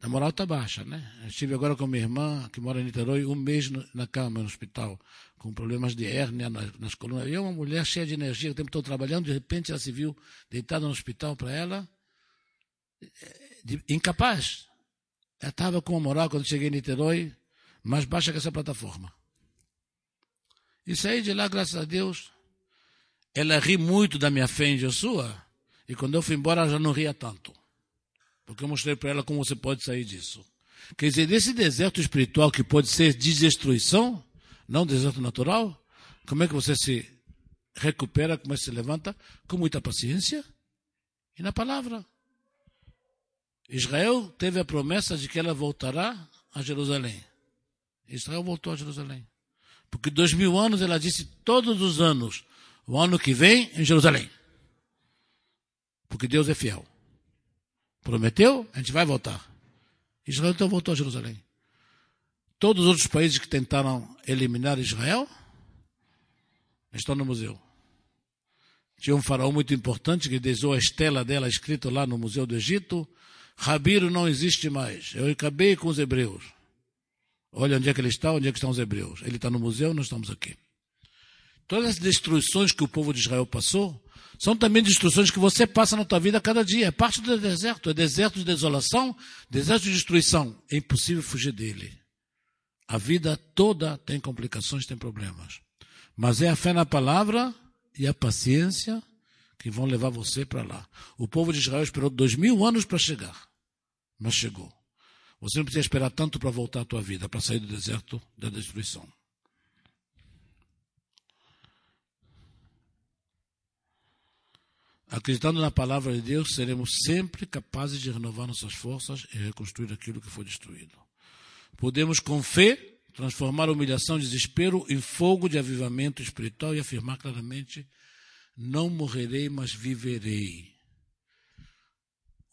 a moral está baixa, né? Eu estive agora com minha irmã, que mora em Niterói, um mês na cama, no hospital, com problemas de hérnia nas, nas colunas. E é uma mulher cheia de energia, o tempo todo trabalhando, de repente ela se viu deitada no hospital para ela, de, incapaz. Ela estava com a moral, quando cheguei em Niterói, mais baixa que essa plataforma. E saí de lá, graças a Deus. Ela ri muito da minha fé em Jesus, e quando eu fui embora, ela já não ria tanto. Porque eu mostrei para ela como você pode sair disso. Quer dizer, desse deserto espiritual que pode ser destruição, não deserto natural, como é que você se recupera, como é que se levanta? Com muita paciência e na palavra. Israel teve a promessa de que ela voltará a Jerusalém. Israel voltou a Jerusalém. Porque dois mil anos ela disse todos os anos, o ano que vem em Jerusalém. Porque Deus é fiel. Prometeu, a gente vai voltar. Israel então voltou a Jerusalém. Todos os outros países que tentaram eliminar Israel estão no museu. Tinha um faraó muito importante que deixou a estela dela escrito lá no Museu do Egito. Rabiro não existe mais. Eu acabei com os hebreus. Olha onde é que ele está, onde é que estão os hebreus. Ele está no museu, nós estamos aqui. Todas as destruições que o povo de Israel passou são também destruições que você passa na tua vida cada dia. É parte do deserto. É deserto de desolação, deserto de destruição. É impossível fugir dele. A vida toda tem complicações, tem problemas. Mas é a fé na palavra e a paciência que vão levar você para lá. O povo de Israel esperou dois mil anos para chegar. Mas chegou. Você não precisa esperar tanto para voltar à tua vida, para sair do deserto da destruição. Acreditando na palavra de Deus, seremos sempre capazes de renovar nossas forças e reconstruir aquilo que foi destruído. Podemos, com fé, transformar humilhação desespero em fogo de avivamento espiritual e afirmar claramente: não morrerei, mas viverei.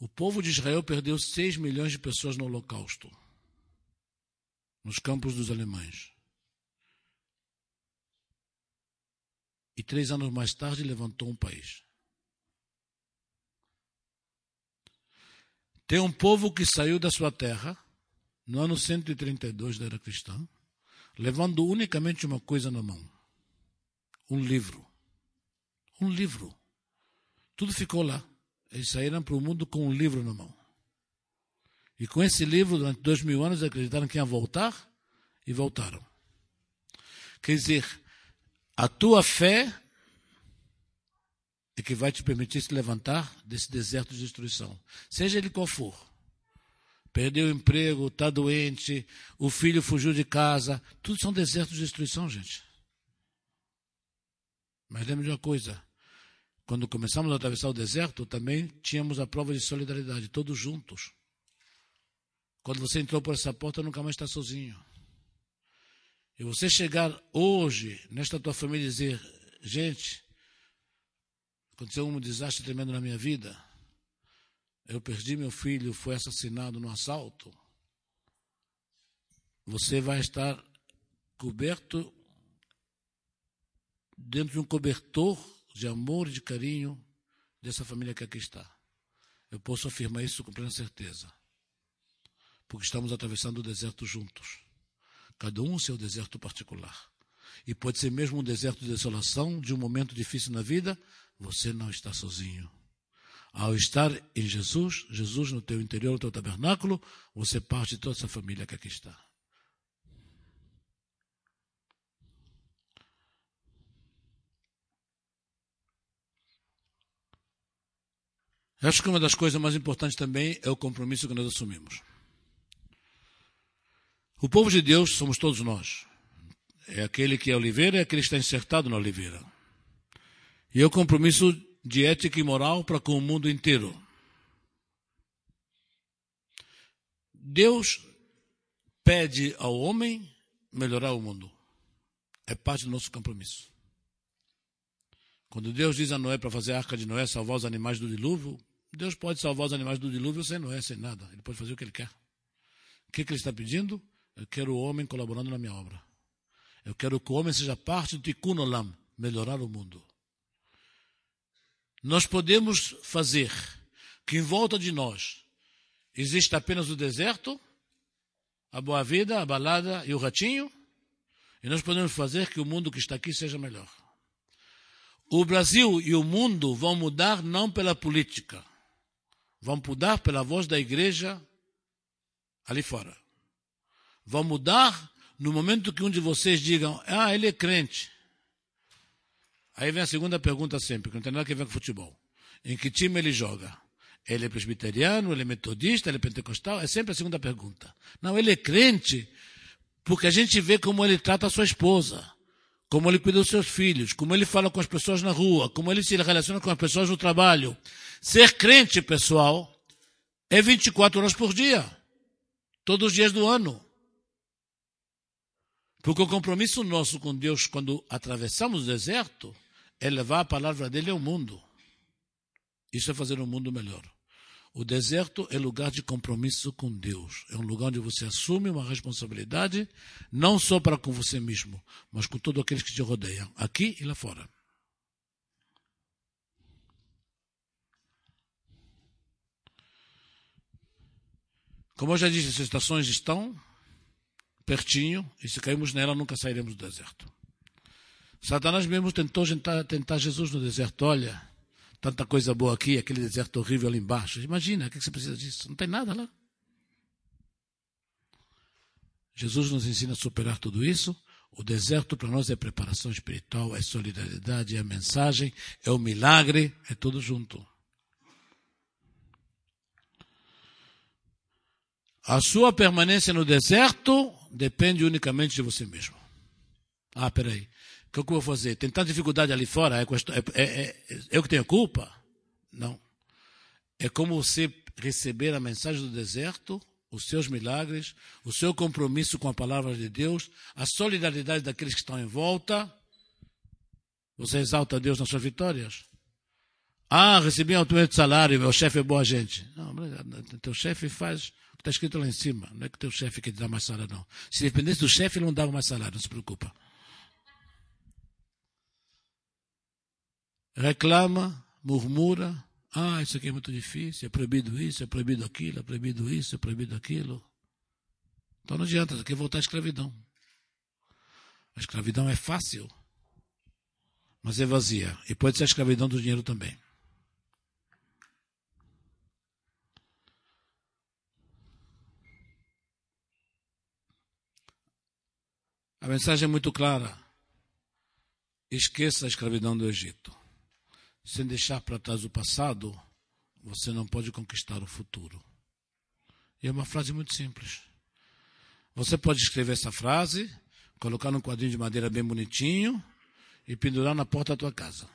O povo de Israel perdeu 6 milhões de pessoas no Holocausto, nos campos dos alemães. E três anos mais tarde levantou um país. Tem um povo que saiu da sua terra, no ano 132 da era cristã, levando unicamente uma coisa na mão: um livro. Um livro. Tudo ficou lá. Eles saíram para o mundo com um livro na mão. E com esse livro, durante dois mil anos, acreditaram que iam voltar e voltaram. Quer dizer, a tua fé é que vai te permitir se levantar desse deserto de destruição, seja ele qual for. Perdeu o emprego, está doente, o filho fugiu de casa, tudo são desertos de destruição, gente. Mas lembre de uma coisa: quando começamos a atravessar o deserto, também tínhamos a prova de solidariedade, todos juntos. Quando você entrou por essa porta, nunca mais está sozinho. E você chegar hoje, nesta tua família, e dizer: gente, aconteceu um desastre tremendo na minha vida. Eu perdi meu filho, foi assassinado no assalto. Você vai estar coberto dentro de um cobertor de amor e de carinho dessa família que aqui está. Eu posso afirmar isso com plena certeza. Porque estamos atravessando o deserto juntos. Cada um seu deserto particular. E pode ser mesmo um deserto de desolação, de um momento difícil na vida, você não está sozinho. Ao estar em Jesus, Jesus no teu interior, no teu tabernáculo, você parte de toda essa família que aqui está. Acho que uma das coisas mais importantes também é o compromisso que nós assumimos. O povo de Deus somos todos nós. É aquele que é oliveira, é aquele que está insertado na oliveira. E é o compromisso de ética e moral para com o mundo inteiro. Deus pede ao homem melhorar o mundo. É parte do nosso compromisso. Quando Deus diz a Noé para fazer a arca de Noé, salvar os animais do dilúvio, Deus pode salvar os animais do dilúvio sem Noé, sem nada. Ele pode fazer o que ele quer. O que, que ele está pedindo? Eu quero o homem colaborando na minha obra. Eu quero que o homem seja parte do Tikkun Olam, melhorar o mundo. Nós podemos fazer que em volta de nós exista apenas o deserto, a boa vida, a balada e o ratinho, e nós podemos fazer que o mundo que está aqui seja melhor. O Brasil e o mundo vão mudar não pela política, vão mudar pela voz da igreja ali fora. Vão mudar no momento que um de vocês digam, ah, ele é crente. Aí vem a segunda pergunta sempre, que não tem nada a ver com futebol. Em que time ele joga? Ele é presbiteriano, ele é metodista, ele é pentecostal? É sempre a segunda pergunta. Não, ele é crente porque a gente vê como ele trata a sua esposa, como ele cuida dos seus filhos, como ele fala com as pessoas na rua, como ele se relaciona com as pessoas no trabalho. Ser crente, pessoal, é 24 horas por dia, todos os dias do ano. Porque o compromisso nosso com Deus, quando atravessamos o deserto, é levar a palavra dele ao mundo. Isso é fazer um mundo melhor. O deserto é lugar de compromisso com Deus. É um lugar onde você assume uma responsabilidade, não só para com você mesmo, mas com todos aqueles que te rodeiam, aqui e lá fora. Como eu já disse, as estações estão pertinho, e se cairmos nela, nunca sairemos do deserto. Satanás mesmo tentou tentar, tentar Jesus no deserto. Olha, tanta coisa boa aqui, aquele deserto horrível ali embaixo. Imagina, o que você precisa disso? Não tem nada lá. Jesus nos ensina a superar tudo isso. O deserto para nós é preparação espiritual, é solidariedade, é a mensagem, é o milagre, é tudo junto. A sua permanência no deserto depende unicamente de você mesmo. Ah, peraí. O que eu vou fazer? Tem tanta dificuldade ali fora? É, é, é, é, eu que tenho culpa? Não. É como você receber a mensagem do deserto, os seus milagres, o seu compromisso com a palavra de Deus, a solidariedade daqueles que estão em volta. Você exalta Deus nas suas vitórias? Ah, recebi um aumento de salário, meu chefe é boa gente. Não, teu chefe faz Está escrito lá em cima. Não é que teu chefe que te dá mais salário, não. Se dependesse do chefe, ele não dava mais salário, não se preocupa. Reclama, murmura. Ah, isso aqui é muito difícil, é proibido isso, é proibido aquilo, é proibido isso, é proibido aquilo. Então não adianta, quer voltar à escravidão. A escravidão é fácil, mas é vazia. E pode ser a escravidão do dinheiro também. A mensagem é muito clara. Esqueça a escravidão do Egito. Sem deixar para trás o passado, você não pode conquistar o futuro. E é uma frase muito simples. Você pode escrever essa frase, colocar num quadrinho de madeira bem bonitinho e pendurar na porta da tua casa.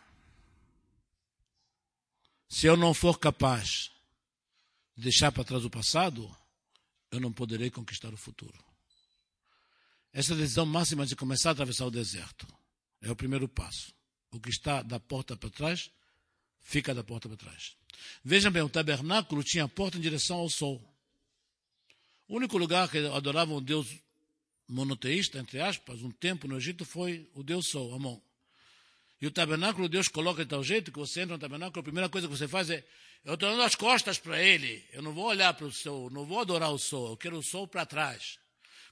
Se eu não for capaz de deixar para trás o passado, eu não poderei conquistar o futuro. Essa é decisão máxima de começar a atravessar o deserto é o primeiro passo. O que está da porta para trás, fica da porta para trás. Vejam bem, o tabernáculo tinha a porta em direção ao sol. O único lugar que adoravam um Deus monoteísta, entre aspas, um tempo no Egito foi o Deus Sol, Amon. E o tabernáculo Deus coloca de tal jeito que você entra no tabernáculo, a primeira coisa que você faz é, eu estou dando as costas para ele, eu não vou olhar para o sol, não vou adorar o sol, eu quero o sol para trás.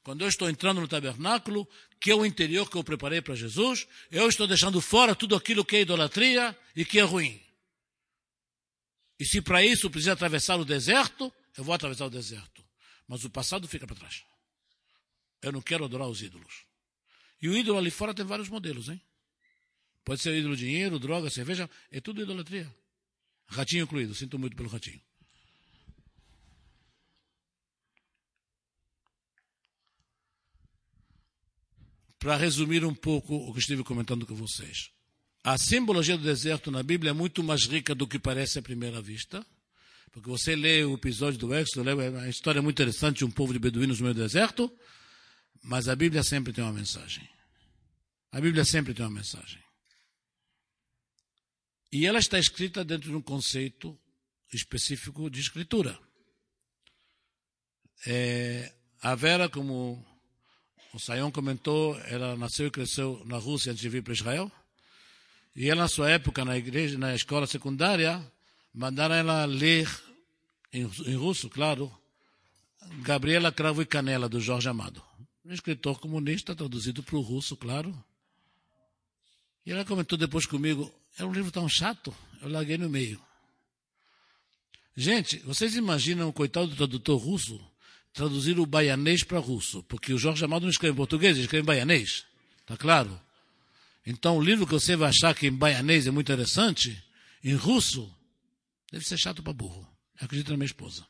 Quando eu estou entrando no tabernáculo, que é o interior que eu preparei para Jesus, eu estou deixando fora tudo aquilo que é idolatria e que é ruim. E se para isso precisa atravessar o deserto, eu vou atravessar o deserto. Mas o passado fica para trás. Eu não quero adorar os ídolos. E o ídolo ali fora tem vários modelos, hein? Pode ser o ídolo dinheiro, droga, cerveja, é tudo idolatria. Ratinho incluído, sinto muito pelo ratinho. para resumir um pouco o que estive comentando com vocês. A simbologia do deserto na Bíblia é muito mais rica do que parece à primeira vista, porque você lê o episódio do Éxodo, lê uma história muito interessante de um povo de beduínos no meio do deserto, mas a Bíblia sempre tem uma mensagem. A Bíblia sempre tem uma mensagem. E ela está escrita dentro de um conceito específico de escritura. É, a Vera, como o Sayon comentou, ela nasceu e cresceu na Rússia antes de vir para Israel. E ela, na sua época, na igreja, na escola secundária, mandaram ela ler, em, em russo, claro, Gabriela Cravo e Canela, do Jorge Amado. Um escritor comunista, traduzido para o russo, claro. E ela comentou depois comigo, é um livro tão chato, eu larguei no meio. Gente, vocês imaginam o coitado do tradutor russo traduzir o baianês para russo, porque o Jorge Amado não escreve em português, ele escreve em baianês. Está claro? Então, o livro que você vai achar que em baianês é muito interessante, em russo, deve ser chato para burro. Acredito na minha esposa.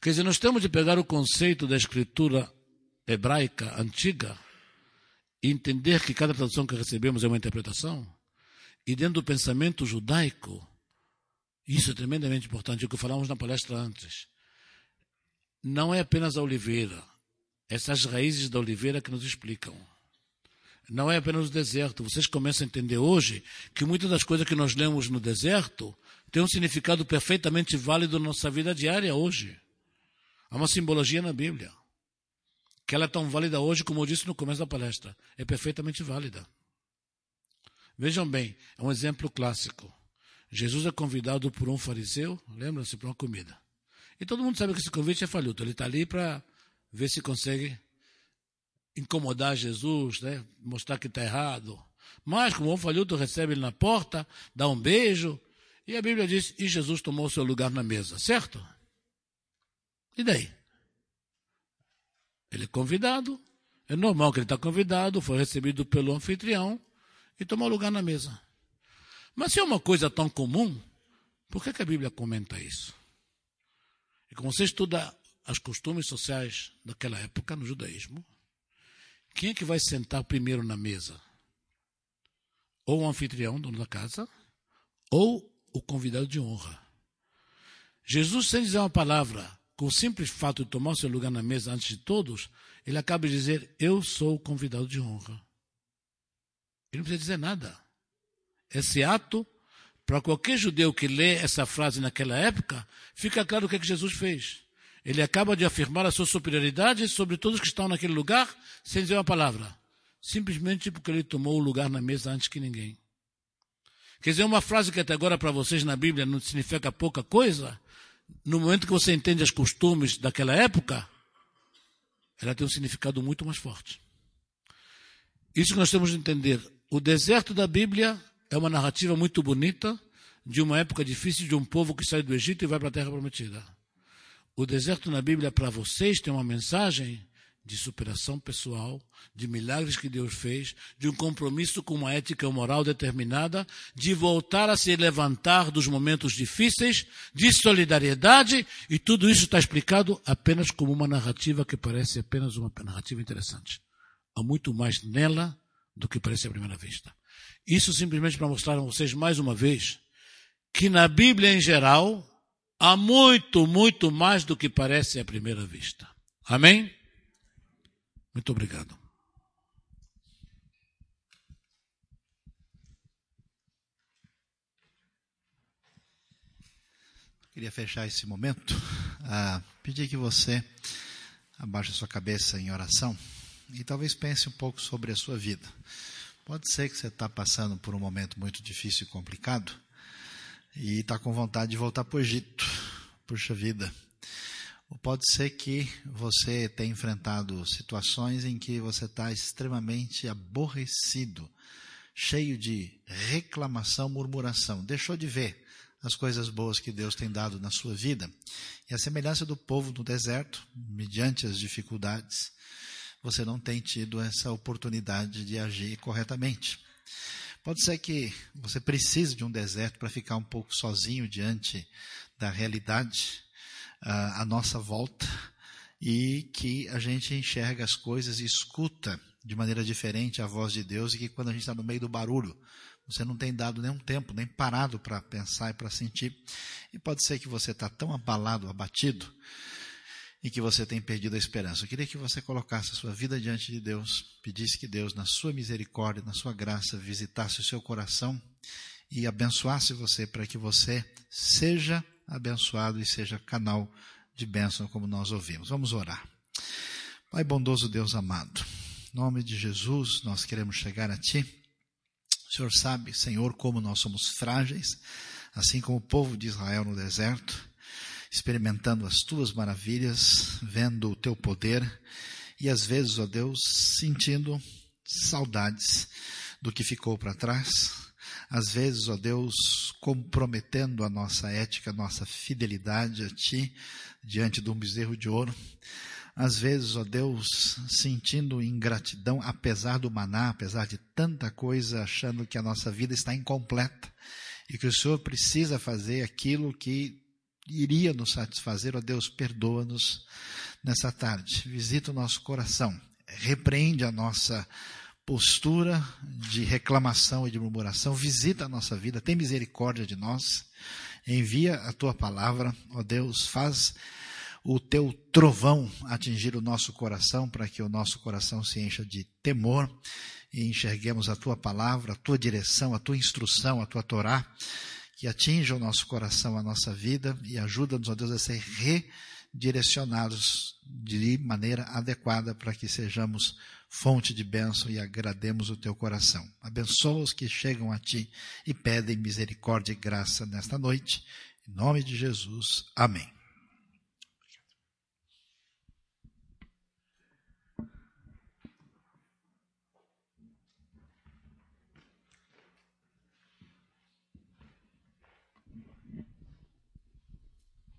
Quer dizer, nós temos de pegar o conceito da escritura hebraica antiga e entender que cada tradução que recebemos é uma interpretação. E dentro do pensamento judaico, isso é tremendamente importante, é o que falamos na palestra antes não é apenas a oliveira, essas raízes da oliveira que nos explicam. Não é apenas o deserto. Vocês começam a entender hoje que muitas das coisas que nós lemos no deserto têm um significado perfeitamente válido na nossa vida diária hoje. Há uma simbologia na Bíblia. Que ela é tão válida hoje como eu disse no começo da palestra. É perfeitamente válida. Vejam bem, é um exemplo clássico. Jesus é convidado por um fariseu, lembra-se, para uma comida. E todo mundo sabe que esse convite é falhuto. Ele está ali para ver se consegue incomodar Jesus, né? mostrar que está errado. Mas, como o falhuto recebe ele na porta, dá um beijo, e a Bíblia diz: e Jesus tomou seu lugar na mesa, certo? E daí? Ele é convidado, é normal que ele está convidado, foi recebido pelo anfitrião e tomou lugar na mesa. Mas se é uma coisa tão comum, por que, que a Bíblia comenta isso? E como você estuda os costumes sociais daquela época no judaísmo, quem é que vai sentar primeiro na mesa? Ou o anfitrião, dono da casa, ou o convidado de honra. Jesus, sem dizer uma palavra, com o simples fato de tomar o seu lugar na mesa antes de todos, ele acaba de dizer: Eu sou o convidado de honra. Ele não precisa dizer nada. Esse ato para qualquer judeu que lê essa frase naquela época, fica claro o que, é que Jesus fez. Ele acaba de afirmar a sua superioridade sobre todos que estão naquele lugar, sem dizer uma palavra. Simplesmente porque ele tomou o lugar na mesa antes que ninguém. Quer dizer, uma frase que até agora para vocês na Bíblia não significa pouca coisa, no momento que você entende os costumes daquela época, ela tem um significado muito mais forte. Isso que nós temos de entender. O deserto da Bíblia é uma narrativa muito bonita de uma época difícil de um povo que sai do Egito e vai para a Terra Prometida. O deserto na Bíblia para vocês tem uma mensagem de superação pessoal, de milagres que Deus fez, de um compromisso com uma ética moral determinada, de voltar a se levantar dos momentos difíceis, de solidariedade, e tudo isso está explicado apenas como uma narrativa que parece apenas uma narrativa interessante. Há muito mais nela do que parece à primeira vista. Isso simplesmente para mostrar a vocês mais uma vez que na Bíblia em geral há muito, muito mais do que parece à primeira vista. Amém? Muito obrigado. Queria fechar esse momento, ah, pedir que você abaixe a sua cabeça em oração e talvez pense um pouco sobre a sua vida. Pode ser que você está passando por um momento muito difícil e complicado e está com vontade de voltar para o Egito. Puxa vida, ou pode ser que você tenha enfrentado situações em que você está extremamente aborrecido, cheio de reclamação, murmuração. Deixou de ver as coisas boas que Deus tem dado na sua vida. E a semelhança do povo no deserto, mediante as dificuldades, você não tem tido essa oportunidade de agir corretamente. Pode ser que você precise de um deserto para ficar um pouco sozinho diante da realidade à nossa volta e que a gente enxerga as coisas e escuta de maneira diferente a voz de Deus e que quando a gente está no meio do barulho, você não tem dado nenhum tempo, nem parado para pensar e para sentir. E pode ser que você está tão abalado, abatido, e que você tem perdido a esperança. Eu queria que você colocasse a sua vida diante de Deus, pedisse que Deus, na sua misericórdia, na sua graça, visitasse o seu coração e abençoasse você para que você seja abençoado e seja canal de bênção, como nós ouvimos. Vamos orar. Pai bondoso Deus amado, em nome de Jesus, nós queremos chegar a Ti. O Senhor sabe, Senhor, como nós somos frágeis, assim como o povo de Israel no deserto, experimentando as Tuas maravilhas, vendo o Teu poder e às vezes, ó Deus, sentindo saudades do que ficou para trás, às vezes, ó Deus, comprometendo a nossa ética, a nossa fidelidade a Ti, diante de um bezerro de ouro. Às vezes, ó Deus, sentindo ingratidão, apesar do maná, apesar de tanta coisa, achando que a nossa vida está incompleta e que o Senhor precisa fazer aquilo que iria nos satisfazer, ó Deus, perdoa-nos nessa tarde. Visita o nosso coração, repreende a nossa postura de reclamação e de murmuração, visita a nossa vida, tem misericórdia de nós, envia a tua palavra, ó Deus, faz o teu trovão atingir o nosso coração, para que o nosso coração se encha de temor e enxerguemos a tua palavra, a tua direção, a tua instrução, a tua Torá, que atinja o nosso coração, a nossa vida e ajuda-nos, ó Deus, a ser redirecionados de maneira adequada para que sejamos fonte de bênção e agrademos o teu coração. Abençoa os que chegam a ti e pedem misericórdia e graça nesta noite. Em nome de Jesus. Amém.